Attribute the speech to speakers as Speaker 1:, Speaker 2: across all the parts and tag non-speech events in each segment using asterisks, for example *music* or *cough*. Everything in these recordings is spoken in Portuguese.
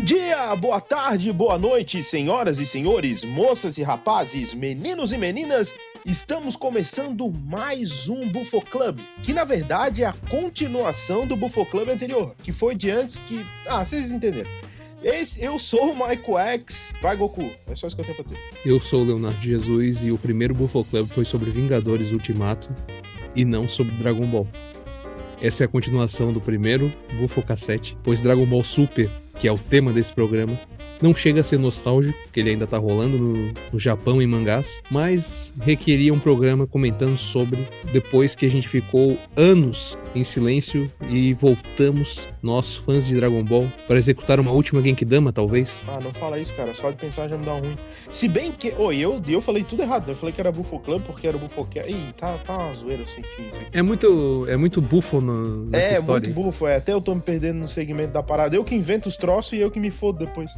Speaker 1: dia, boa tarde, boa noite, senhoras e senhores, moças e rapazes, meninos e meninas. Estamos começando mais um Bufo Club, que na verdade é a continuação do Bufo Club anterior, que foi de antes que. Ah, vocês entenderam. Esse, eu sou o Michael X. Vai, Goku. É só isso que eu tenho pra dizer.
Speaker 2: Eu sou o Leonardo Jesus e o primeiro Buffalo Club foi sobre Vingadores Ultimato e não sobre Dragon Ball. Essa é a continuação do primeiro Buffalo Cassette, pois Dragon Ball Super, que é o tema desse programa, não chega a ser nostálgico, porque ele ainda tá rolando no, no Japão em mangás, mas requeria um programa comentando sobre depois que a gente ficou anos em silêncio e voltamos, nós fãs de Dragon Ball, para executar uma última Genkidama, talvez.
Speaker 1: Ah, não fala isso, cara. Só de pensar já me dá ruim. Se bem que. Oi, eu, eu falei tudo errado. Eu falei que era Buffalo Club porque era Buffalo Ih, tá, tá uma zoeira sem fim isso aqui.
Speaker 2: É muito, é muito bufo no, nessa
Speaker 1: É,
Speaker 2: história.
Speaker 1: muito bufo, é. Até eu tô me perdendo no segmento da parada. Eu que invento os troços e eu que me fodo depois.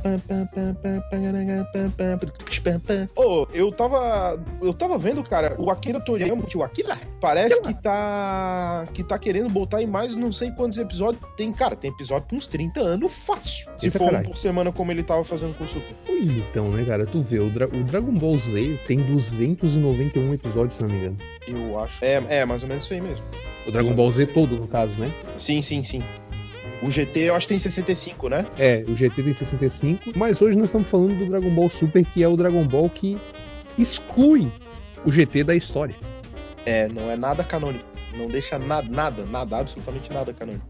Speaker 1: Ô, eu tava. Eu tava vendo, cara, o Akira Toriyama, o Akira, parece que tá. que tá querendo botar em mais não sei quantos episódios. Tem, cara, tem episódio com uns 30 anos fácil. Se
Speaker 2: Eita,
Speaker 1: for um
Speaker 2: caralho.
Speaker 1: por semana como ele tava fazendo com o Super.
Speaker 2: Pois então, né, cara? Tu vê, o, Dra- o Dragon Ball Z tem 291 episódios, se não me engano.
Speaker 1: Eu acho. É, é, mais ou menos isso aí mesmo.
Speaker 2: O Dragon Ball Z todo, no caso, né?
Speaker 1: Sim, sim, sim. O GT eu acho que tem 65, né?
Speaker 2: É, o GT tem 65, mas hoje nós estamos falando do Dragon Ball Super, que é o Dragon Ball que exclui o GT da história.
Speaker 1: É, não é nada canônico. Não deixa nada, nada, nada, absolutamente nada canônico.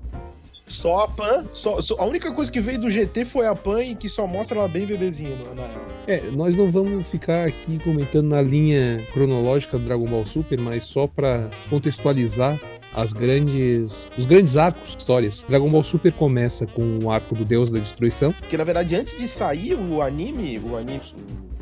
Speaker 1: Só a Pan, só, só- a única coisa que veio do GT foi a Pan e que só mostra ela bem bebezinha, na real.
Speaker 2: É, nós não vamos ficar aqui comentando na linha cronológica do Dragon Ball Super, mas só para contextualizar as grandes, os grandes arcos, histórias. Dragon Ball Super começa com o arco do Deus da Destruição.
Speaker 1: Porque na verdade, antes de sair o anime, o anime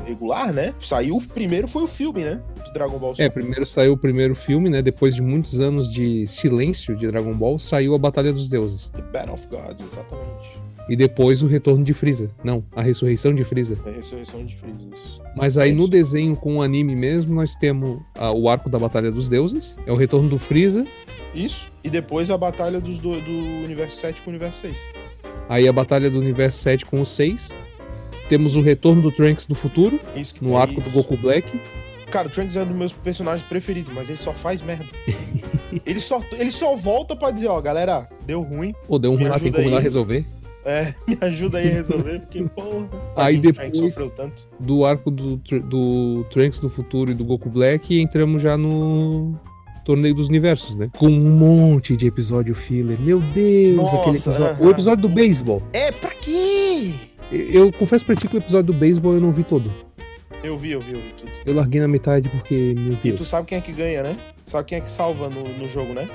Speaker 1: regular, né? Saiu o primeiro foi o filme, né? Do Dragon Ball
Speaker 2: É, primeiro saiu o primeiro filme, né? Depois de muitos anos de silêncio de Dragon Ball, saiu a Batalha dos Deuses.
Speaker 1: The Battle of Gods, exatamente.
Speaker 2: E depois o retorno de Freeza. Não, a ressurreição de Freeza.
Speaker 1: É a ressurreição de Freeza. isso.
Speaker 2: Mas aí
Speaker 1: É
Speaker 2: no
Speaker 1: isso.
Speaker 2: desenho com o anime mesmo, nós temos ah, o arco da Batalha dos Deuses, é o retorno do Freeza,
Speaker 1: Isso. E depois a batalha dos do, do universo 7 com o universo 6.
Speaker 2: aí a Batalha do Universo 7 com os 6. Temos o retorno do Trunks do futuro,
Speaker 1: Isso que
Speaker 2: no arco do Goku Black.
Speaker 1: Cara, o Trunks é um dos meus personagens preferidos, mas ele só faz merda. *laughs* ele, só, ele só volta pra dizer, ó, galera, deu ruim.
Speaker 2: Pô, deu um ruim lá, tem como ir lá resolver.
Speaker 1: É, *laughs* me ajuda aí a resolver, porque, porra.
Speaker 2: Aí depois-. Do arco do, do Trunks do futuro e do Goku Black, e entramos já no Torneio dos Universos, né? Com um monte de episódio filler. Meu Deus,
Speaker 1: Nossa,
Speaker 2: aquele episódio.
Speaker 1: aham.
Speaker 2: O episódio do beisebol.
Speaker 1: É, pra quê?
Speaker 2: Eu confesso pra ti que o episódio do beisebol eu não vi todo.
Speaker 1: Eu vi, eu vi, eu vi tudo.
Speaker 2: Eu larguei na metade porque, meu
Speaker 1: E
Speaker 2: Deus.
Speaker 1: tu sabe quem é que ganha, né? Sabe quem é que salva no, no jogo, né?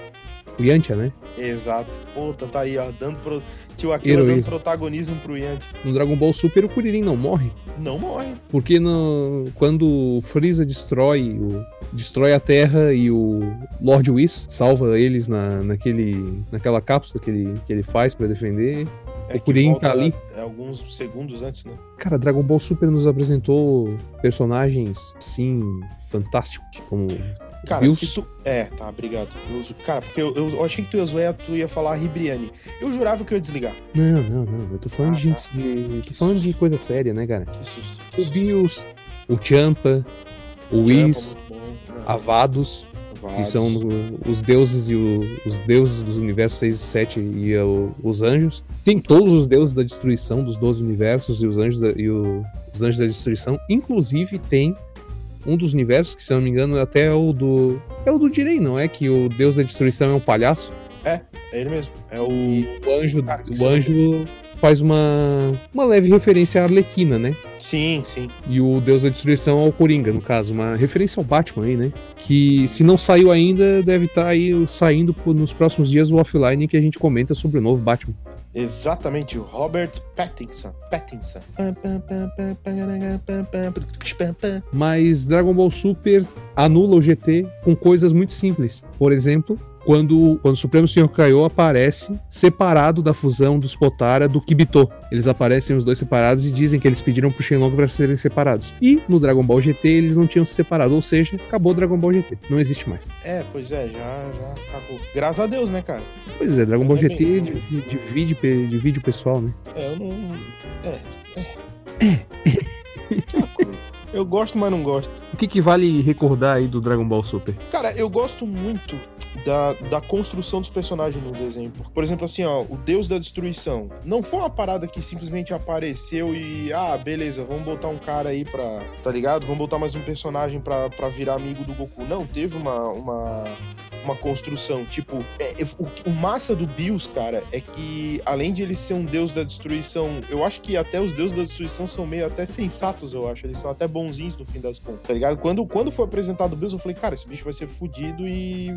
Speaker 2: O Yantia, né?
Speaker 1: Exato. Puta, tá aí, ó. Dando pro... Tio dando
Speaker 2: Heroísmo.
Speaker 1: protagonismo pro Yanti.
Speaker 2: No Dragon Ball Super o Kuririn não morre.
Speaker 1: Não morre.
Speaker 2: Porque no, quando o Freeza destrói, o, destrói a Terra e o Lord Whis salva eles na, naquele, naquela cápsula que ele, que ele faz pra defender.
Speaker 1: É
Speaker 2: O Kuririn tá ali.
Speaker 1: é, alguns segundos antes, né?
Speaker 2: Cara, Dragon Ball Super nos apresentou personagens, assim, fantásticos, como
Speaker 1: Cara,
Speaker 2: Bills.
Speaker 1: se tu. É, tá, obrigado. Eu- cara, porque eu, eu achei que tu ia zoar, tu ia falar Ribriane. Eu jurava que eu ia desligar.
Speaker 2: Não, não, não. Eu tô falando,
Speaker 1: Ah,
Speaker 2: de,
Speaker 1: tá.
Speaker 2: de- tô falando de coisa séria, né, cara?
Speaker 1: Que susto.
Speaker 2: O Bills, o Champa, o Whis,
Speaker 1: Muito bom.
Speaker 2: a Vados, que são os deuses e o- os deuses dos universos 6 e 7 e o- os anjos. Tem todos os deuses da destruição dos 12 universos e os anjos da, e o- os anjos da destruição. Inclusive tem um dos universos, que se eu não me engano até é o do. É o do Direi, não é? Que o deus da destruição é um palhaço.
Speaker 1: É ele mesmo. É o.
Speaker 2: E o anjo,
Speaker 1: Cara, esqueci
Speaker 2: o
Speaker 1: nome
Speaker 2: anjo faz uma, uma leve referência à Arlequina, né?
Speaker 1: Sim, sim.
Speaker 2: E o Deus da Destruição ao Coringa, no caso, uma referência ao Batman aí, né? Que se não saiu ainda, deve estar aí saindo nos próximos dias o offline que a gente comenta sobre o novo Batman.
Speaker 1: Exatamente, o Robert Pattinson. Pattinson.
Speaker 2: Mas Dragon Ball Super anula o GT com coisas muito simples. Por exemplo, quando, quando o Supremo Senhor Kaiô aparece separado da fusão dos Potara do Kibito. Eles aparecem os dois separados e dizem que eles pediram pro Shenlong para serem separados. E no Dragon Ball GT eles não tinham se separado, ou seja, acabou o Dragon Ball GT. Não existe mais.
Speaker 1: É, pois é, já, já acabou. Graças a Deus, né, cara?
Speaker 2: Pois é, Dragon Ball
Speaker 1: É
Speaker 2: GT divide, pe- divide o pessoal, né?
Speaker 1: É, eu não. É, é. Aquela coisa. Eu gosto, mas não gosto.
Speaker 2: O que, que vale recordar aí do Dragon Ball Super?
Speaker 1: Cara, eu gosto muito da, da construção dos personagens no desenho. Por exemplo, assim, ó, o Deus da Destruição. Não foi uma parada que simplesmente apareceu e, ah, beleza, vamos botar um cara aí pra. Tá ligado? Vamos botar mais um personagem pra, pra virar amigo do Goku. Não, teve uma. uma uma construção, tipo, é, é, o, o massa do Bills, cara, é que além de ele ser um deus da destruição, eu acho que até os deuses da destruição são meio até sensatos, eu acho, eles são até bonzinhos no fim das contas, tá ligado? Quando, quando foi apresentado o Bills, eu falei, cara, esse bicho vai ser fudido e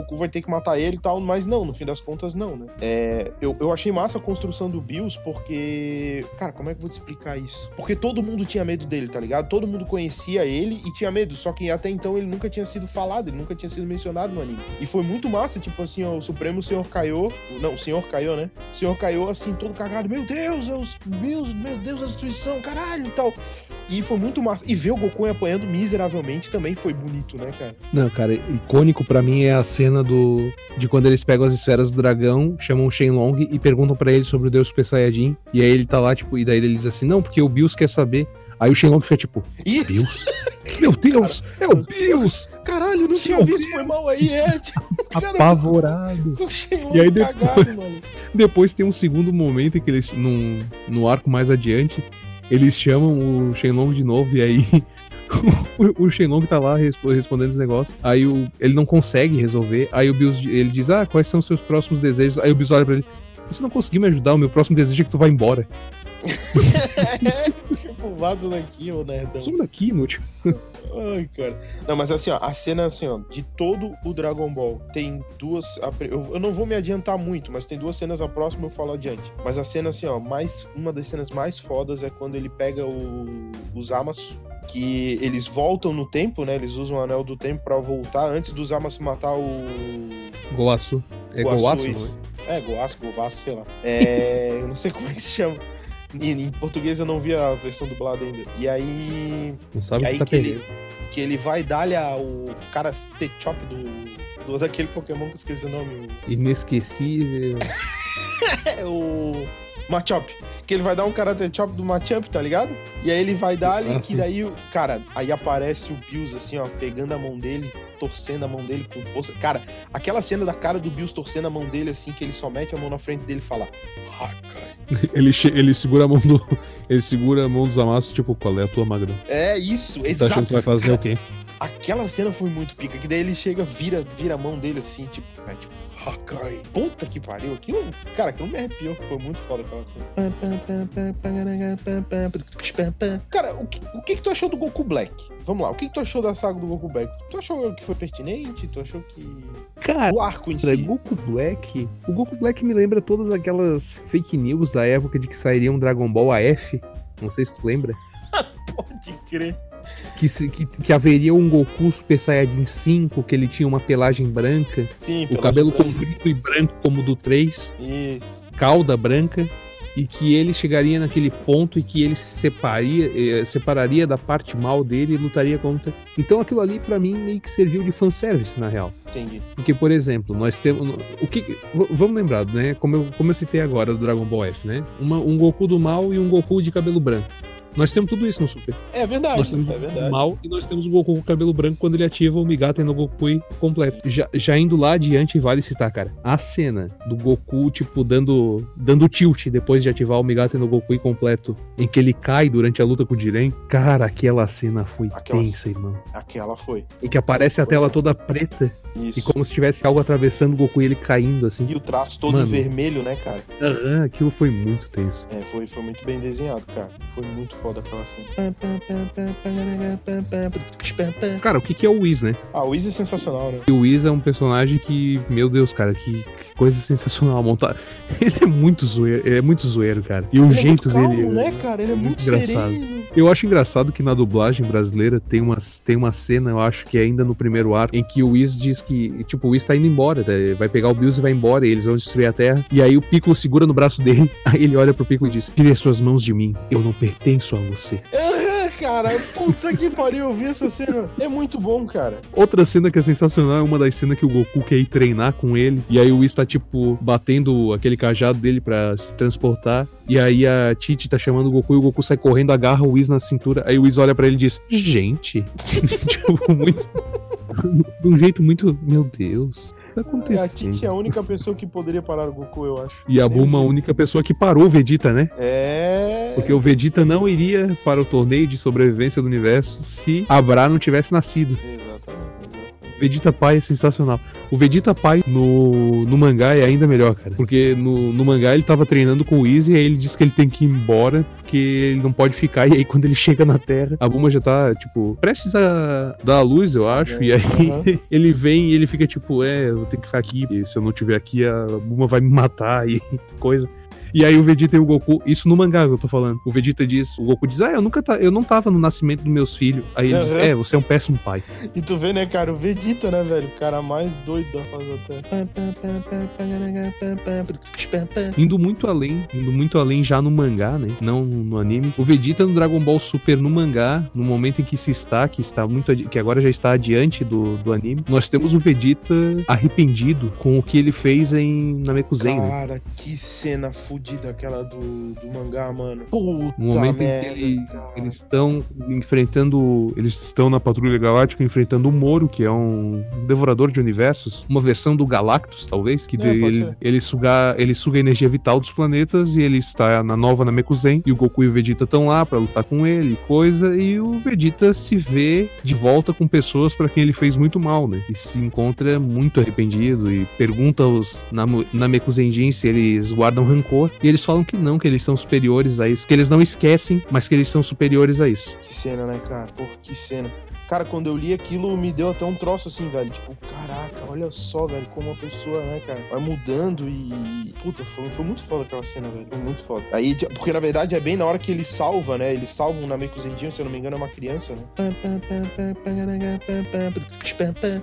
Speaker 1: Goku vai ter que matar ele e tal, mas não, no fim das contas não, né? É, eu, eu achei massa a construção do Bills porque, cara, como é que eu vou te explicar isso? Porque todo mundo tinha medo dele, tá ligado? Todo mundo conhecia ele e tinha medo, só que até então ele nunca tinha sido falado, ele nunca tinha sido mencionado no anime. E foi muito massa, tipo assim, ó, o Supremo Senhor Kaiô, não, o Senhor Kaiô, né? O Senhor Kaiô, assim, todo cagado, meu Deus, é os Bills, meu Deus, a destruição, caralho e tal. E foi muito massa. E ver o Goku apanhando miseravelmente também foi bonito, né, cara?
Speaker 2: Não, cara, icônico pra mim é a cena do de quando eles pegam as esferas do dragão, chamam o Shenlong e perguntam pra ele sobre o Deus Super Saiyajin. E aí ele tá lá, tipo, e daí ele diz assim: "Não, porque o Bills quer saber". Aí o Shenlong fica tipo:
Speaker 1: Isso!
Speaker 2: "Bills? *laughs* Meu Deus, é o Bills!"
Speaker 1: Caralho, não tinha visto, foi mal aí, é. *laughs* Tipo, cara,
Speaker 2: Apavorado. *laughs* E aí depois-
Speaker 1: cagado, mano.
Speaker 2: Depois tem um segundo momento em que eles, num, no arco mais adiante, eles chamam o Shenlong de novo e aí *laughs* o, o Shenlong tá lá respo- respondendo os negócios. Aí o, ele não consegue resolver. Aí o Bills ele diz: Ah, quais são os seus próximos desejos? Aí o Bills olha pra ele: Você não conseguiu me ajudar, o meu próximo desejo é que tu vá embora.
Speaker 1: É, *laughs* tipo, vaza daqui, ô nerdão.
Speaker 2: Some daqui, inútil.
Speaker 1: Ai, cara. Não, mas assim, ó, a cena, assim, ó, de todo o Dragon Ball, tem duas. Eu, não vou me adiantar muito, mas tem duas cenas, a próxima eu falo adiante. Mas a cena, assim, ó, mais. Uma das cenas mais fodas é quando ele pega o, os Zamasu. Que eles voltam no tempo, né? Eles usam o anel do tempo pra voltar antes do Zamasu matar o.
Speaker 2: Goaçu. É
Speaker 1: Goaçu,
Speaker 2: é?
Speaker 1: É, Goaço, Govaço, sei lá. É, *laughs* eu não sei como é que se chama. Em, em português eu não vi a versão dublada ainda. E aí.
Speaker 2: Não sabe
Speaker 1: E
Speaker 2: o que
Speaker 1: aí
Speaker 2: tá
Speaker 1: que ele-. Que ele vai dar-lhe o cara T-Chop do, do. daquele Pokémon que eu esqueci o nome.
Speaker 2: Inesquecível. *laughs*
Speaker 1: É o. Machop. Que ele vai dar um Karate Chop do Machamp, tá ligado? E aí ele vai dar-lhe
Speaker 2: Ah,
Speaker 1: que daí, o- cara, aí aparece o Bills assim, ó, pegando a mão dele, torcendo a mão dele com força. Cara, aquela cena da cara do Bills torcendo a mão dele assim, que ele só mete a mão na frente dele e fala. Hakai. *laughs*
Speaker 2: ele, ele segura a mão do. *laughs* Ele segura a mão dos amassos, tipo, qual é a tua magrão?
Speaker 1: É isso,
Speaker 2: Tá achando
Speaker 1: exato.
Speaker 2: que vai fazer o quê?
Speaker 1: Aquela cena foi muito pica, que daí ele chega, vira, vira a mão dele assim, tipo, é, tipo, Hakai. Puta que pariu, aquilo, cara, aquilo me arrepiou, foi muito foda aquela cena. Cara, o que, o que que tu achou do Goku Black? Vamos lá, o que que tu achou da saga do Goku Black? Tu achou que foi pertinente? Tu achou que...
Speaker 2: Cara,
Speaker 1: O arco em
Speaker 2: Cara,
Speaker 1: si?
Speaker 2: Goku Black. O Goku Black me lembra todas aquelas fake news da época de que sairia um Dragon Ball AF. Não sei se tu lembra.
Speaker 1: Pode crer.
Speaker 2: Que, se- que, que haveria um Goku Super Saiyajin 5, que ele tinha uma pelagem branca,
Speaker 1: Sim,
Speaker 2: o cabelo
Speaker 1: sobrancelha.
Speaker 2: comprido e branco como o do 3,
Speaker 1: Isso.
Speaker 2: cauda branca, e que ele chegaria naquele ponto e que ele se separia, eh, separaria da parte mal dele e lutaria contra. Então aquilo ali pra mim meio que serviu de fanservice, na real.
Speaker 1: Entendi.
Speaker 2: Porque, por exemplo, nós temos. O que, vamos lembrar, né? Como eu, como eu citei agora do Dragon Ball F, né? Uma- um Goku do mal e um Goku de cabelo branco. Nós temos tudo isso no Super.
Speaker 1: É verdade,
Speaker 2: Nós temos
Speaker 1: é
Speaker 2: o
Speaker 1: verdade.
Speaker 2: do mal e nós temos o Goku com cabelo branco quando ele ativa o Migaten no Goku completo. Já, já indo lá adiante, vale citar, cara. A cena do Goku, tipo, dando, dando tilt depois de ativar o Migaten no Goku completo, em que ele cai durante a luta com o Jiren. Cara, aquela cena foi
Speaker 1: Aquela
Speaker 2: tensa, irmão.
Speaker 1: Aquela foi.
Speaker 2: Em que aparece a tela toda preta
Speaker 1: Isso.
Speaker 2: e como se tivesse algo atravessando o Goku e ele caindo, assim.
Speaker 1: E o traço todo
Speaker 2: Mano.
Speaker 1: vermelho, né, cara?
Speaker 2: Aham, aquilo foi muito tenso.
Speaker 1: É, foi, foi muito bem desenhado, cara. Foi muito foda aquela cena.
Speaker 2: Cara, o que, que é o Whis, né?
Speaker 1: Ah, o Izzy é sensacional, né?
Speaker 2: E o Whis é um personagem que, meu Deus, cara, que, que coisa sensacional montar. *laughs* Ele é muito zoeiro, ele é muito zoeiro, cara. E o
Speaker 1: Ele é
Speaker 2: jeito
Speaker 1: muito calmo,
Speaker 2: dele.
Speaker 1: né, cara? Ele é muito,
Speaker 2: engraçado.
Speaker 1: sereno.
Speaker 2: Eu acho engraçado que na dublagem brasileira tem uma, tem uma cena, eu acho que é ainda no primeiro arco, em que o Whis diz que, tipo, o Whis tá indo embora, tá? vai pegar o Bills e vai embora, e eles vão destruir a Terra. E aí o Piccolo segura no braço dele, *laughs* aí ele olha pro Piccolo e diz: Tire as suas mãos de mim, eu não pertenço a você.
Speaker 1: Cara, puta que pariu, eu vi essa cena. É muito bom, cara.
Speaker 2: Outra cena que é sensacional é uma das cenas que o Goku quer ir treinar com ele. E aí o Whis tá, tipo, batendo aquele cajado dele pra se transportar. E aí a Titi tá chamando o Goku e o Goku sai correndo, agarra o Whis na cintura. Aí o Whis olha pra ele e diz: Gente. *laughs* tipo, muito. De um jeito muito. Meu Deus. Tá acontecendo.
Speaker 1: A Titi é a única pessoa que poderia parar o Goku, eu acho.
Speaker 2: E a Bulma a única pessoa que parou o Vegeta, né?
Speaker 1: É.
Speaker 2: Porque o Vegeta não iria para o torneio de sobrevivência do universo se a Bra não tivesse nascido.
Speaker 1: Exatamente.
Speaker 2: Vegeta Pai é sensacional. O Vegeta Pai no, no mangá é ainda melhor, cara. Porque no, no mangá ele tava treinando com o Easy e aí ele diz que ele tem que ir embora porque ele não pode ficar. *laughs* E aí quando ele chega na Terra, a Bulma já tá, tipo, prestes a dar a luz, eu acho. E aí
Speaker 1: Uhum. *laughs*
Speaker 2: ele vem e ele fica tipo, é, eu ter que ficar aqui. E se eu não estiver aqui, a Bulma vai me matar *laughs* e coisa. E aí o Vegeta e o Goku, isso no mangá que eu tô falando. O Vegeta diz, o Goku diz: "Ah, eu nunca tá, eu não tava no nascimento dos meus filhos". Aí ele diz:
Speaker 1: Uhum.
Speaker 2: "É, você é um péssimo pai".
Speaker 1: E tu vê, né, cara, o Vegeta, né, velho? O cara mais doido da face da Terra.
Speaker 2: Indo muito além, indo muito além já no mangá, né? Não no anime. O Vegeta no Dragon Ball Super no mangá, no momento em que se está, que está muito que agora já está adiante do, do anime, nós temos o Vegeta arrependido com o que ele fez em Namekusen. né?
Speaker 1: Cara, que cena fodida aquela do, do mangá, mano. Puta
Speaker 2: No momento
Speaker 1: merda,
Speaker 2: em que ele- eles estão enfrentando, eles estão na Patrulha Galáctica enfrentando o Moro, que é um devorador de universos, uma versão do Galactus, talvez, que
Speaker 1: É,
Speaker 2: de- ele,
Speaker 1: ser.
Speaker 2: ele suga, ele suga a energia vital dos planetas e ele está na nova Namekusen e o Goku e o Vegeta estão lá pra lutar com ele, e coisa, e o Vegeta se vê de volta com pessoas pra quem ele fez muito mal, né? E se encontra muito arrependido e pergunta aos Namu- Namekusenjin se eles guardam rancor, e eles falam que não, que eles são superiores a isso, que eles não esquecem, mas que eles são superiores a isso.
Speaker 1: Que cena, né, cara? Porra, que cena. Cara, quando eu li aquilo, me deu até um troço assim, velho. Tipo, caraca, olha só, velho, como a pessoa, né, cara, vai mudando e. Puta, foi, foi muito foda aquela cena, velho. Foi muito foda. Aí, tipo, porque na verdade é bem na hora que ele salva, né? Ele salva um Nameku Zendinho, se eu não me engano, é uma criança, né?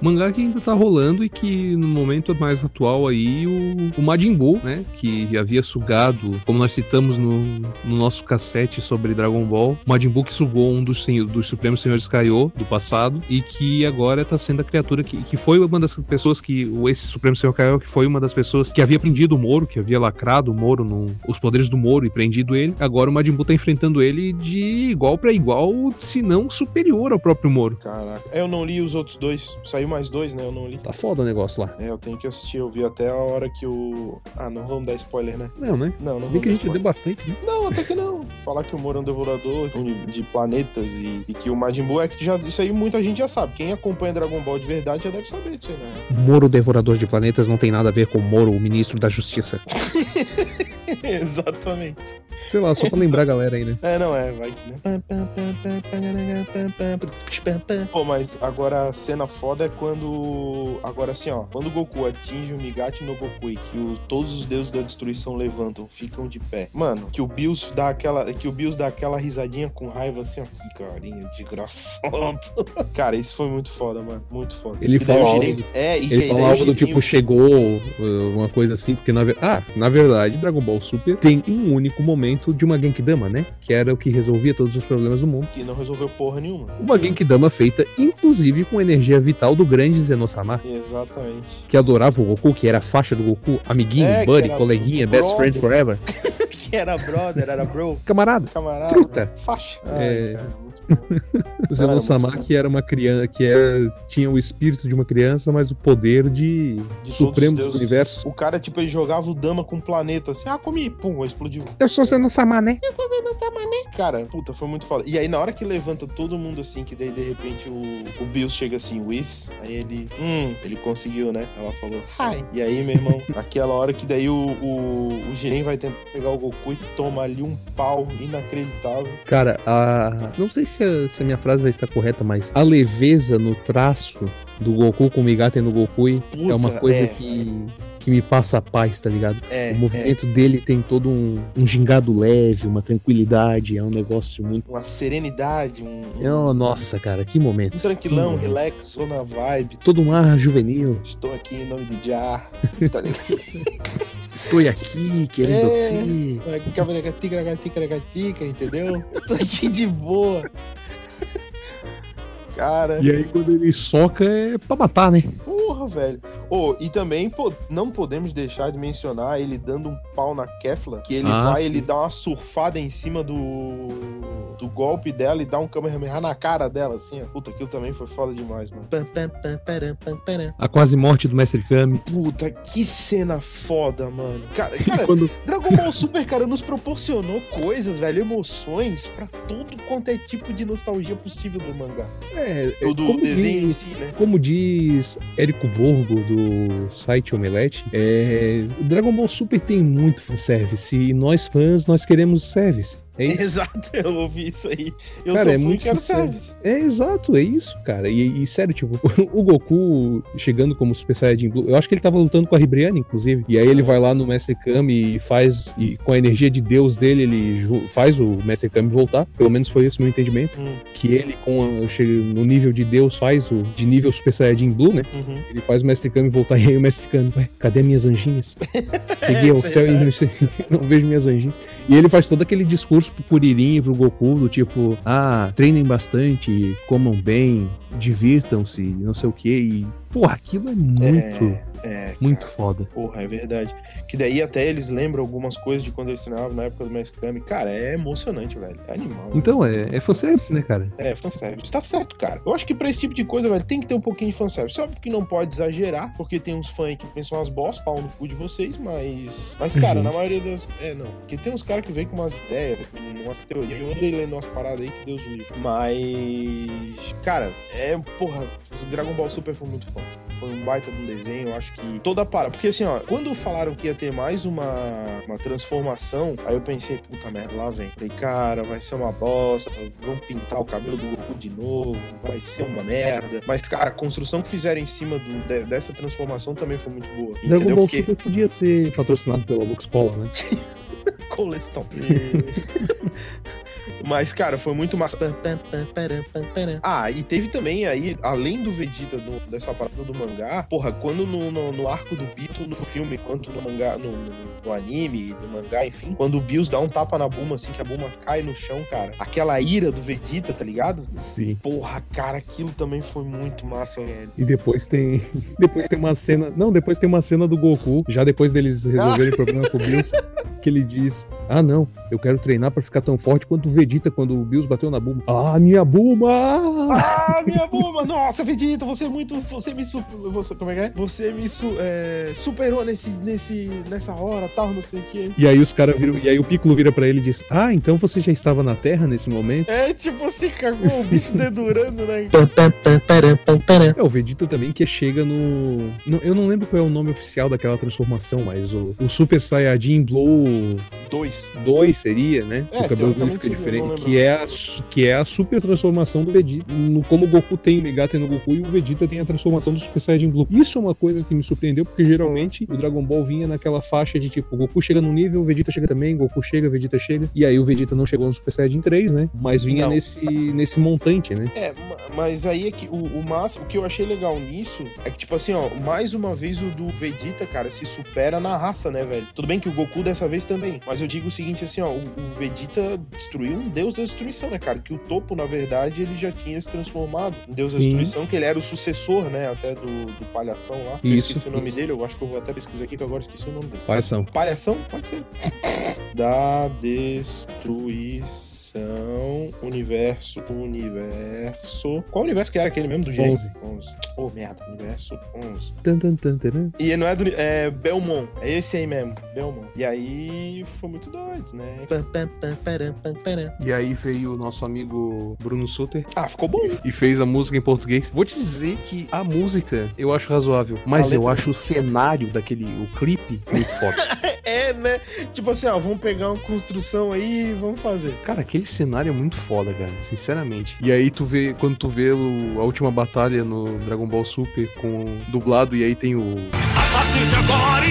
Speaker 2: Mangá que ainda tá rolando e que no momento mais atual aí o, o Majin Buu, né, que havia sugado, como nós citamos no, no nosso cassete sobre Dragon Ball, o Majin Buu que sugou um dos, dos Supremos Senhores Kaiô do passado e que agora tá sendo a criatura que, que foi uma das pessoas que, o- esse Supremo Senhor Kaiô que foi uma das pessoas que havia prendido o Moro, que havia lacrado o Moro, no, os poderes do Moro e prendido ele, agora o Majin Buu tá enfrentando ele de igual pra igual, se não superior ao próprio Moro.
Speaker 1: Caraca. É, Eu não li os outros dois. Saiu mais dois, né? Eu não li.
Speaker 2: Tá foda o negócio lá.
Speaker 1: É, eu tenho que assistir. Eu vi até a hora que o. Ah, não vamos dar spoiler, né?
Speaker 2: Não, né?
Speaker 1: Não, não
Speaker 2: Se bem que a gente deu bastante, né?
Speaker 1: Não, até que não. Falar que o Moro é um devorador de, de planetas e, e que o Majin Buu é que já. Isso aí muita gente já sabe. Quem acompanha Dragon Ball de verdade já deve saber disso né?
Speaker 2: Moro Devorador de Planetas não tem nada a ver com Moro, o ministro da Justiça. *laughs*
Speaker 1: Exatamente.
Speaker 2: Sei lá, só pra lembrar a galera aí, né?
Speaker 1: É, não é, vai que né? Pô, mas agora a cena foda é quando. Agora assim, ó. Quando o Goku atinge o Migate no Goku e que o- todos os deuses da destruição levantam, ficam de pé. Mano, que o Bills dá aquela. Que o Bills dá aquela risadinha com raiva assim, ó. Que carinha desgraçado. *laughs* Cara, isso foi muito foda, mano. Muito foda.
Speaker 2: Ele
Speaker 1: Jiren-
Speaker 2: algo-
Speaker 1: É, e
Speaker 2: Ele
Speaker 1: que-
Speaker 2: algo do tipo, chegou, uh, uma coisa assim, porque na, ah, na verdade, Dragon Ball Super tem um único momento de uma Genkidama, né? Que era o que resolvia todos os problemas do mundo.
Speaker 1: Que não resolveu porra nenhuma.
Speaker 2: Uma Genkidama feita, inclusive, com energia vital do grande Zenosama,
Speaker 1: Exatamente.
Speaker 2: que adorava o Goku, que era a faixa do Goku, amiguinho,
Speaker 1: É,
Speaker 2: buddy, coleguinha, best
Speaker 1: brother.
Speaker 2: friend forever. *laughs*
Speaker 1: que era brother, era bro,
Speaker 2: Camarada.
Speaker 1: camarada,
Speaker 2: Truta.
Speaker 1: faixa.
Speaker 2: É.
Speaker 1: Ai, cara, *laughs*
Speaker 2: O Zenosama, que era uma criança, que era, tinha o espírito de uma criança, mas o poder de,
Speaker 1: De
Speaker 2: supremo dos
Speaker 1: deuses.
Speaker 2: universos.
Speaker 1: O cara, tipo, ele jogava o dama com o planeta assim, ah, comi, pum, explodiu.
Speaker 2: Eu sou Zenosama, né?
Speaker 1: Cara, puta, foi muito foda. E aí, na hora que levanta todo mundo assim, que daí de repente o, o Bills chega assim, Whis, aí ele, hum, ele conseguiu, né? Ela falou, hi. E aí, meu irmão, *laughs* aquela hora que daí o, o, o Jiren vai tentar pegar o Goku e toma ali um pau inacreditável.
Speaker 2: Cara, a... não sei se a, se a minha frase vai estar correta, mas a leveza no traço do Goku com o Migaten no Goku
Speaker 1: Puta,
Speaker 2: é uma coisa
Speaker 1: é.
Speaker 2: que, que me passa a paz, tá ligado?
Speaker 1: É,
Speaker 2: o movimento dele tem todo um, um gingado leve, uma tranquilidade, é um negócio muito.
Speaker 1: Uma serenidade, um.
Speaker 2: Oh, nossa, cara, que momento.
Speaker 1: Um tranquilão,
Speaker 2: momento.
Speaker 1: relax, zona vibe.
Speaker 2: Todo um ar juvenil.
Speaker 1: Estou aqui em nome do Jar. Tá ligado? *laughs*
Speaker 2: Estou aqui querendo
Speaker 1: É.
Speaker 2: ter.
Speaker 1: Tica, entendeu? Eu tô aqui de boa. Cara,
Speaker 2: E aí quando ele soca é pra matar, né?
Speaker 1: Porra, velho. Oh, e também pô, não podemos deixar de mencionar ele dando um pau na Kefla, que ele
Speaker 2: Ah,
Speaker 1: vai,
Speaker 2: sim.
Speaker 1: ele dá uma surfada em cima do do golpe dela e dá um Kamehameha na cara dela, assim, ó. Puta, aquilo também foi foda demais, mano.
Speaker 2: A quase morte do Mestre Kami.
Speaker 1: Puta, que cena foda, mano. Cara, *laughs* cara
Speaker 2: Quando
Speaker 1: Dragon Ball Super, cara, nos proporcionou coisas, velho, emoções pra todo quanto é tipo de nostalgia possível do mangá.
Speaker 2: é, é,
Speaker 1: Ou do
Speaker 2: como
Speaker 1: desenho em
Speaker 2: diz,
Speaker 1: si, né?
Speaker 2: como diz Érico Borgo do site Omelete, é, Dragon Ball Super tem muito fanservice e nós fãs nós queremos service. É isso. *laughs*
Speaker 1: Exato, eu ouvi isso aí. Eu
Speaker 2: Cara, é muito sincero. É exato, é isso, cara. E, e, sério, tipo, *laughs* o Goku chegando como Super Saiyajin Blue, eu acho que ele tava lutando com a Ribriana, inclusive. E aí ele vai lá no Mestre Kami e faz, e com a energia de Deus dele, ele faz o Mestre Kami voltar. Pelo menos foi esse o meu entendimento.
Speaker 1: Hum,
Speaker 2: Que ele, com a, no nível de Deus, faz o de nível Super Saiyajin Blue, né?
Speaker 1: uhum.
Speaker 2: Ele faz o Mestre Kami voltar *laughs* e aí o Mestre Kami, ué, cadê minhas anjinhas? Cheguei ao céu e não, não vejo minhas anjinhas. E ele faz todo aquele discurso pro Kuririn e pro Goku, do tipo, ah, treinem bastante, comam bem, divirtam-se, não sei o que. E, porra, aquilo é muito,
Speaker 1: É, é,
Speaker 2: muito foda.
Speaker 1: porra, é verdade. Que daí até eles lembram algumas coisas de quando eles treinavam na época do Mass Kami. Cara, é emocionante, velho. É animal.
Speaker 2: Então, é, é fanservice, né, cara?
Speaker 1: É, fanservice. Tá certo, cara. Eu acho que pra esse tipo de coisa, velho, tem que ter um pouquinho de fanservice. Óbvio que não pode exagerar, porque tem uns fãs que pensam umas bosta, pau no cu de vocês, mas. Mas, cara,
Speaker 2: Uhum.
Speaker 1: na maioria das. É, não. Porque tem uns caras que vêm com umas ideias, com umas teorias. Eu andei lendo umas paradas aí que Deus livre. Mas. Cara, é. Porra, Dragon Ball Super foi muito foda. Foi um baita de um desenho. Eu acho que toda a parada. Porque assim, ó, quando falaram que ia ter mais uma, uma transformação, aí eu pensei, puta merda, lá vem. Falei, cara, vai ser uma bosta, vão pintar o cabelo do Goku de novo, vai ser uma merda. Mas, cara, a construção que fizeram em cima do- de- dessa transformação também foi muito boa.
Speaker 2: Dragon
Speaker 1: entendeu?
Speaker 2: Ball
Speaker 1: Porque
Speaker 2: Super podia ser patrocinado pela Lux Pola, né? *laughs*
Speaker 1: Coleston. *laughs* *laughs* Mas, cara, foi muito massa. Ah, e teve também aí, além do Vegeta no- dessa parada do mangá, porra, quando no, no, no arco do Bito no filme, quanto no mangá, no, no, anime, no mangá, enfim, quando o Bills dá um tapa na Buma, assim, que a Buma cai no chão, cara, aquela ira do Vegeta, tá ligado?
Speaker 2: Sim.
Speaker 1: Porra, cara, aquilo também foi muito massa, velho.
Speaker 2: E depois tem. *laughs* Depois tem uma cena. Não, depois tem uma cena do Goku, já depois deles resolverem o problema com o Bills, *laughs* que ele diz: Ah, não, eu quero treinar pra ficar tão forte quanto o Vegeta quando o Bills bateu na Bulma. Ah, minha Bulma!
Speaker 1: Ah, minha Buma! Nossa, Vegeta, você é muito. Você me super, você, como é que é? Você me su- é, superou nesse, nesse, nessa hora, tal, não sei o quê.
Speaker 2: E aí os caras viram. E aí o Piccolo vira pra ele e diz: Ah, então você já estava na Terra nesse momento?
Speaker 1: É tipo assim, cagou o bicho dedurando, né?
Speaker 2: É, o Vegeta também que chega no... no- Eu não lembro qual é o nome oficial daquela transformação, mas o, o Super Saiyajin Blue
Speaker 1: Dois.
Speaker 2: 2 seria, né?
Speaker 1: É,
Speaker 2: o cabelo dele fica diferente.
Speaker 1: Não
Speaker 2: Que é, a, que é a super transformação do Vegeta. No, como o Goku tem o Megata no Goku e o Vegeta tem a transformação do Super Saiyajin Blue. Isso é uma coisa que me surpreendeu, porque geralmente o Dragon Ball vinha naquela faixa de tipo, o Goku chega num nível, o Vegeta chega também, Goku chega, Vegeta chega. E aí o Vegeta não chegou no Super Saiyajin 3, né? Mas vinha
Speaker 1: Não.
Speaker 2: nesse, nesse montante, né?
Speaker 1: É, ma- mas aí é que o, o máximo, o que eu achei legal nisso é que, tipo assim, ó, mais uma vez o do Vegeta, cara, se supera na raça, né, velho? Tudo bem que o Goku dessa vez também, mas eu digo o seguinte, assim, ó, o, o Vegeta destruiu um deus da destruição, né, cara? Que o topo, na verdade, ele já tinha se transformado em deus da
Speaker 2: Sim.
Speaker 1: destruição, que ele era o sucessor, né, até do, do palhação lá. Eu
Speaker 2: Isso,
Speaker 1: esqueci o nome
Speaker 2: isso.
Speaker 1: dele, eu acho que eu vou até pesquisar aqui que agora esqueci o nome dele.
Speaker 2: Palhação.
Speaker 1: Palhação? Pode ser. *laughs* Da destruição. Universo. Universo. Qual universo que era aquele mesmo do jeito?
Speaker 2: 11.
Speaker 1: 11. Oh, merda. Universo 11.
Speaker 2: Tan, tan, tan, taran.
Speaker 1: E não é do. É Belmont. É esse aí mesmo. Belmont. E aí foi muito doido, né? Pam, pam, pam, param, pam, param.
Speaker 2: E aí veio o nosso amigo Bruno Suter
Speaker 1: Ah, ficou bom.
Speaker 2: e fez a música em português. Vou te dizer que a música eu acho razoável, mas eu acho o cenário daquele, o clipe, muito foda. *laughs*
Speaker 1: é, né? Tipo assim, ó, vamos pegar uma construção aí e vamos fazer.
Speaker 2: Cara, aquele cenário é muito foda, cara, sinceramente. E aí tu vê, quando tu vê o- a última batalha no Dragon Ball Super com dublado, e aí tem o.
Speaker 3: A partir de agora,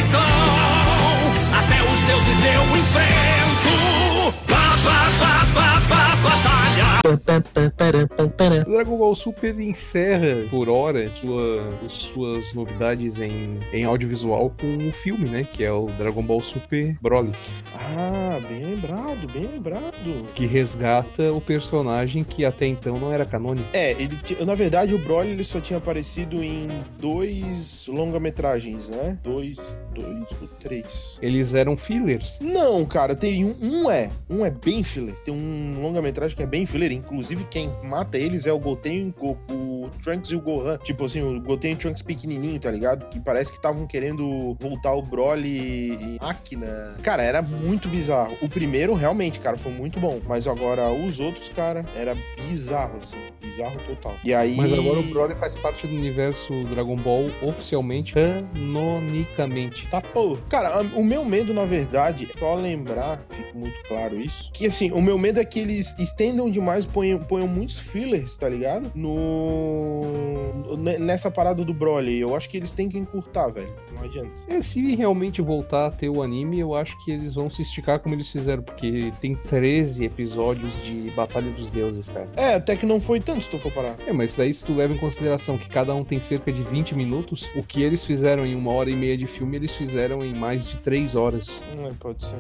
Speaker 2: Dragon Ball Super encerra, por hora, sua- suas novidades em, em audiovisual com o filme, né? Que é o Dragon Ball Super Broly.
Speaker 1: Ah, bem lembrado, bem lembrado.
Speaker 2: Que resgata o personagem que até então não era canônico.
Speaker 1: É, ele na verdade o Broly ele só tinha aparecido em dois longa-metragens, né? Dois, dois ou três.
Speaker 2: Eles eram fillers.
Speaker 1: Não, cara, tem um, um é, um é bem filler. Tem um longa-metragem que é bem filler, inclusive quem mata eles é o Goten, o o Trunks e o Gohan. Tipo assim, o Goten e o Trunks pequenininho, tá ligado? Que parece que estavam querendo voltar o Broly e Akina. Cara, era muito bizarro. O primeiro realmente, cara, foi muito bom, mas agora os outros, cara, era bizarro assim, bizarro total. E aí
Speaker 2: Mas agora o Broly faz parte do universo Dragon Ball oficialmente, canonicamente.
Speaker 1: Tá, pô. Cara, o meu medo, na verdade, é só lembrar, fica muito claro isso, que assim, o meu medo é que eles estendam demais, ponham, ponham muitos fillers, tá ligado? No. ne- Nessa parada do Broly. Eu acho que eles têm que encurtar, velho. Não adianta.
Speaker 2: É, se realmente voltar a ter o anime, eu acho que eles vão se esticar como eles fizeram, porque tem 13 episódios de Batalha dos Deuses, cara.
Speaker 1: É, até que não foi tanto, se tu for parar.
Speaker 2: É, mas daí se tu leva em consideração que cada um tem cerca de 20 minutos, o que eles fizeram em uma hora e meia de filme, eles fizeram em mais de 3 horas.
Speaker 1: Não, pode ser.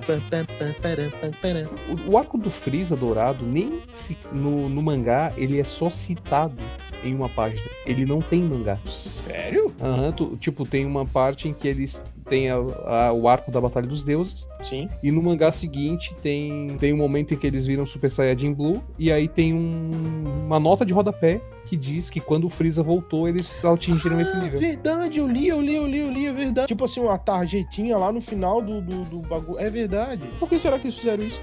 Speaker 2: O, o arco do Freeza dourado, nem se, no, no mangá, ele é só citado em uma página. Ele não tem mangá.
Speaker 1: Sério?
Speaker 2: Aham, tu- tipo, tem uma parte em que eles têm a- a- o arco da Batalha dos Deuses,
Speaker 1: Sim.
Speaker 2: e no mangá seguinte tem, tem um momento em que eles viram Super Saiyajin Blue, e aí tem um- uma nota de rodapé que diz que quando o Freeza voltou, eles atingiram esse
Speaker 1: Ah,
Speaker 2: nível.
Speaker 1: verdade, eu li, eu li, eu li, eu li, é verdade. Tipo assim, uma tarjetinha lá no final do, do, do bagulho. É verdade. Por que será que eles fizeram isso?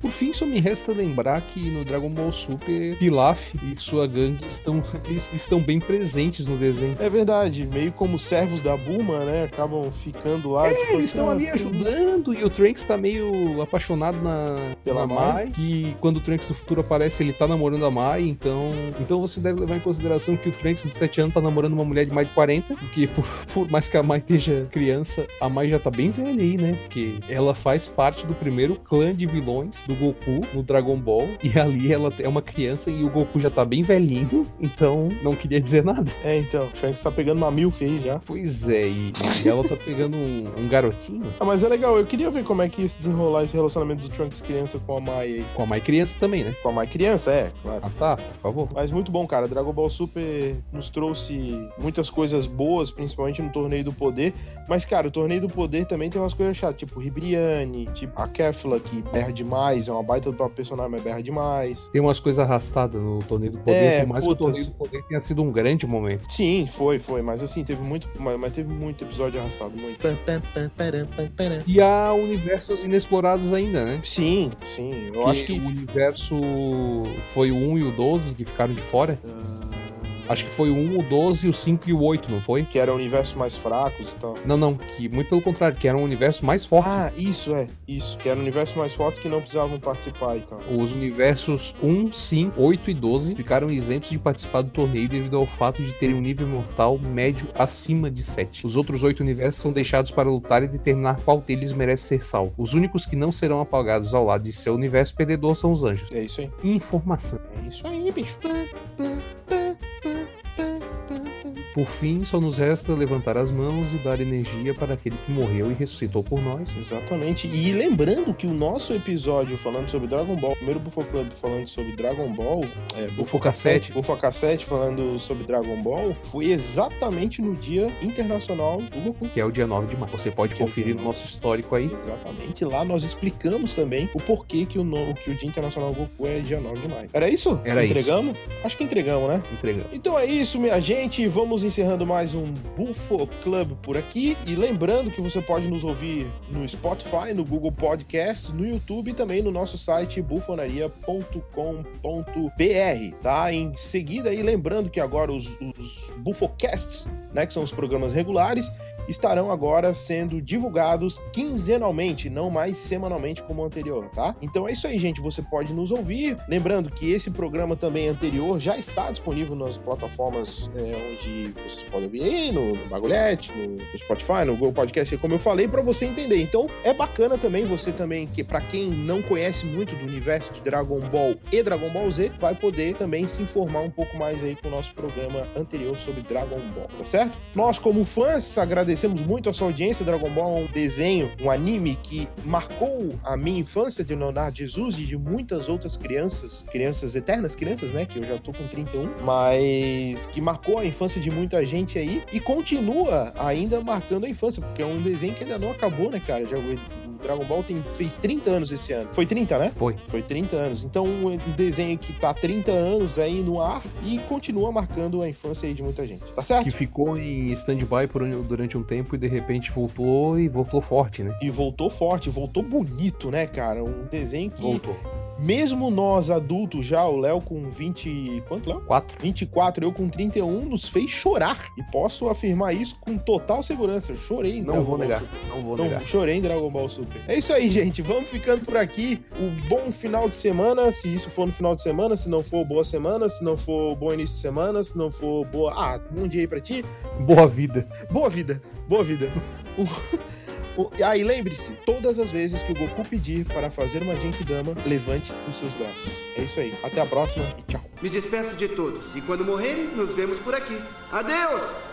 Speaker 2: Por fim, só me resta lembrar que no Dragon Ball Super, Pilaf e sua gangue estão, estão bem presentes no desenho.
Speaker 1: É verdade, meio como servos da Buma, né? Acabam ficando lá.
Speaker 2: É,
Speaker 1: tipo
Speaker 2: eles
Speaker 1: assim,
Speaker 2: estão
Speaker 1: ah,
Speaker 2: ali ajudando e o Trunks tá meio apaixonado na,
Speaker 1: Pela
Speaker 2: na
Speaker 1: Mai.
Speaker 2: Mai. Que quando o Trunks do futuro aparece, ele tá namorando a Mai. Então, então você deve levar em consideração que o Trunks de 7 anos tá namorando uma mulher de mais de 40. Porque por, por mais que a Mai esteja criança, a Mai já tá bem velha aí, né? Porque ela faz parte do primeiro clã de vilões do Goku no Dragon Ball. E ali ela é uma criança e o Goku já tá bem velhinho. Então não queria dizer nada.
Speaker 1: É, então, o Trunks tá pegando uma milf aí já.
Speaker 2: Pois é, e, e ela tá pegando um, um garotinho.
Speaker 1: Ah, mas é legal, eu queria ver como é que ia se desenrolar esse relacionamento do Trunks criança com a Mai aí.
Speaker 2: Com a Mai criança também, né?
Speaker 1: Com a Mai criança, é, claro.
Speaker 2: Ah tá, por favor.
Speaker 1: Mas muito bom, cara. Dragon Ball Super nos trouxe muitas coisas boas, principalmente no Torneio do Poder. Mas, cara, o Torneio do Poder também tem umas coisas chatas, tipo Ribriane, tipo a Kefla, que berra demais, é uma baita do personagem, mas berra demais.
Speaker 2: Tem umas coisas arrastadas no Torneio do Poder,
Speaker 1: É,
Speaker 2: por mais que o
Speaker 1: putas.
Speaker 2: Torneio do Poder tenha sido um grande momento.
Speaker 1: Sim, foi, foi, mas assim, teve muito, mas, mas teve muito episódio arrastado, muito.
Speaker 2: E há universos inexplorados ainda, né?
Speaker 1: Sim, sim, eu
Speaker 2: Que
Speaker 1: acho que...
Speaker 2: o universo foi o 1 e o 12 que ficaram de fora. Acho que foi o 1, o 12, o 5 e o 8, não foi?
Speaker 1: Que eram universos mais fracos e tal.
Speaker 2: Não, não, que muito pelo contrário, que eram um universo mais forte.
Speaker 1: Ah, isso, é, isso. Que eram universos mais fortes que não precisavam participar e tal.
Speaker 2: Os universos 1, 5, 8 e 12 ficaram isentos de participar do torneio devido ao fato de terem um nível mortal médio acima de 7. Os outros 8 universos são deixados para lutar e determinar qual deles merece ser salvo. Os únicos que não serão apagados ao lado de seu universo perdedor são os anjos.
Speaker 1: É isso aí.
Speaker 2: Informação.
Speaker 1: É isso aí, bicho.
Speaker 2: Por fim, só nos resta levantar as mãos e dar energia para aquele que morreu e ressuscitou por nós.
Speaker 1: Exatamente. E lembrando que o nosso episódio falando sobre Dragon Ball, o primeiro Bufo Club falando sobre Dragon Ball, é,
Speaker 2: Bufo Cassete.
Speaker 1: Bufo Cassete falando sobre Dragon Ball, foi exatamente no Dia Internacional do Goku.
Speaker 2: Que é o dia 9 de maio. Você pode
Speaker 1: Que é
Speaker 2: conferir
Speaker 1: dia
Speaker 2: no nosso histórico aí.
Speaker 1: Exatamente. Lá nós explicamos também o porquê que o, no- que o Dia Internacional do Goku é dia 9 de maio. Era isso?
Speaker 2: Era isso.
Speaker 1: entregamos? Acho que entregamos, né?
Speaker 2: Entregando.
Speaker 1: Então é isso, minha gente. Vamos Estamos encerrando mais um Bufo Club por aqui e lembrando que você pode nos ouvir no Spotify, no Google Podcasts, no YouTube e também no nosso site bufonaria.com.br, tá? Em seguida aí lembrando que agora os, os Bufocasts, né, que são os programas regulares, estarão agora sendo divulgados quinzenalmente, não mais semanalmente como o anterior, tá? Então é isso aí, gente. Você pode nos ouvir. Lembrando que esse programa também anterior já está disponível nas plataformas é, onde vocês podem ouvir aí, no, no no, no, Spotify, no Google Podcast, como eu falei, para você entender. Então é bacana também você também, que para quem não conhece muito do universo de Dragon Ball e Dragon Ball Z, vai poder também se informar um pouco mais aí com o nosso programa anterior sobre Dragon Ball, tá certo? Nós, como fãs, agradecemos muito a sua audiência. Dragon Ball é um desenho, um anime que marcou a minha infância de Leonardo Jesus e de muitas outras crianças, crianças eternas crianças, né? Que eu já tô com 31, mas que marcou a infância de muita gente aí e continua ainda marcando a infância, porque é um desenho que ainda não acabou, né, cara? Já Dragon Ball tem, fez 30 anos esse ano. Foi 30, né?
Speaker 2: Foi.
Speaker 1: Foi 30 anos. Então, um desenho que tá 30 anos aí no ar e continua marcando a infância aí de muita gente. Tá certo?
Speaker 2: Que ficou em stand-by durante um tempo e de repente voltou e voltou forte, né?
Speaker 1: E voltou forte, voltou bonito, né, cara? Um desenho que.
Speaker 2: Voltou
Speaker 1: mesmo nós adultos já, o Léo com 20. Quanto, Léo?
Speaker 2: 4.
Speaker 1: 24, eu com 31, nos fez chorar. E posso afirmar isso com total segurança. Eu chorei em
Speaker 2: Não
Speaker 1: Dragon
Speaker 2: vou
Speaker 1: Ball
Speaker 2: negar.
Speaker 1: Super.
Speaker 2: Não vou negar.
Speaker 1: chorei em Dragon Ball Super. É isso aí, gente. Vamos ficando por aqui. O bom final de semana, se isso for no final de semana, se não for boa semana, se não for bom início de semana, se não for boa. Ah, bom dia aí pra ti.
Speaker 2: Boa vida.
Speaker 1: Boa vida, boa vida. O- o- e aí lembre-se, todas as vezes que o Goku pedir para fazer uma Genkidama, levante os seus braços. É isso aí. Até a próxima e tchau.
Speaker 4: Me despeço de todos e quando morrerem, nos vemos por aqui. Adeus!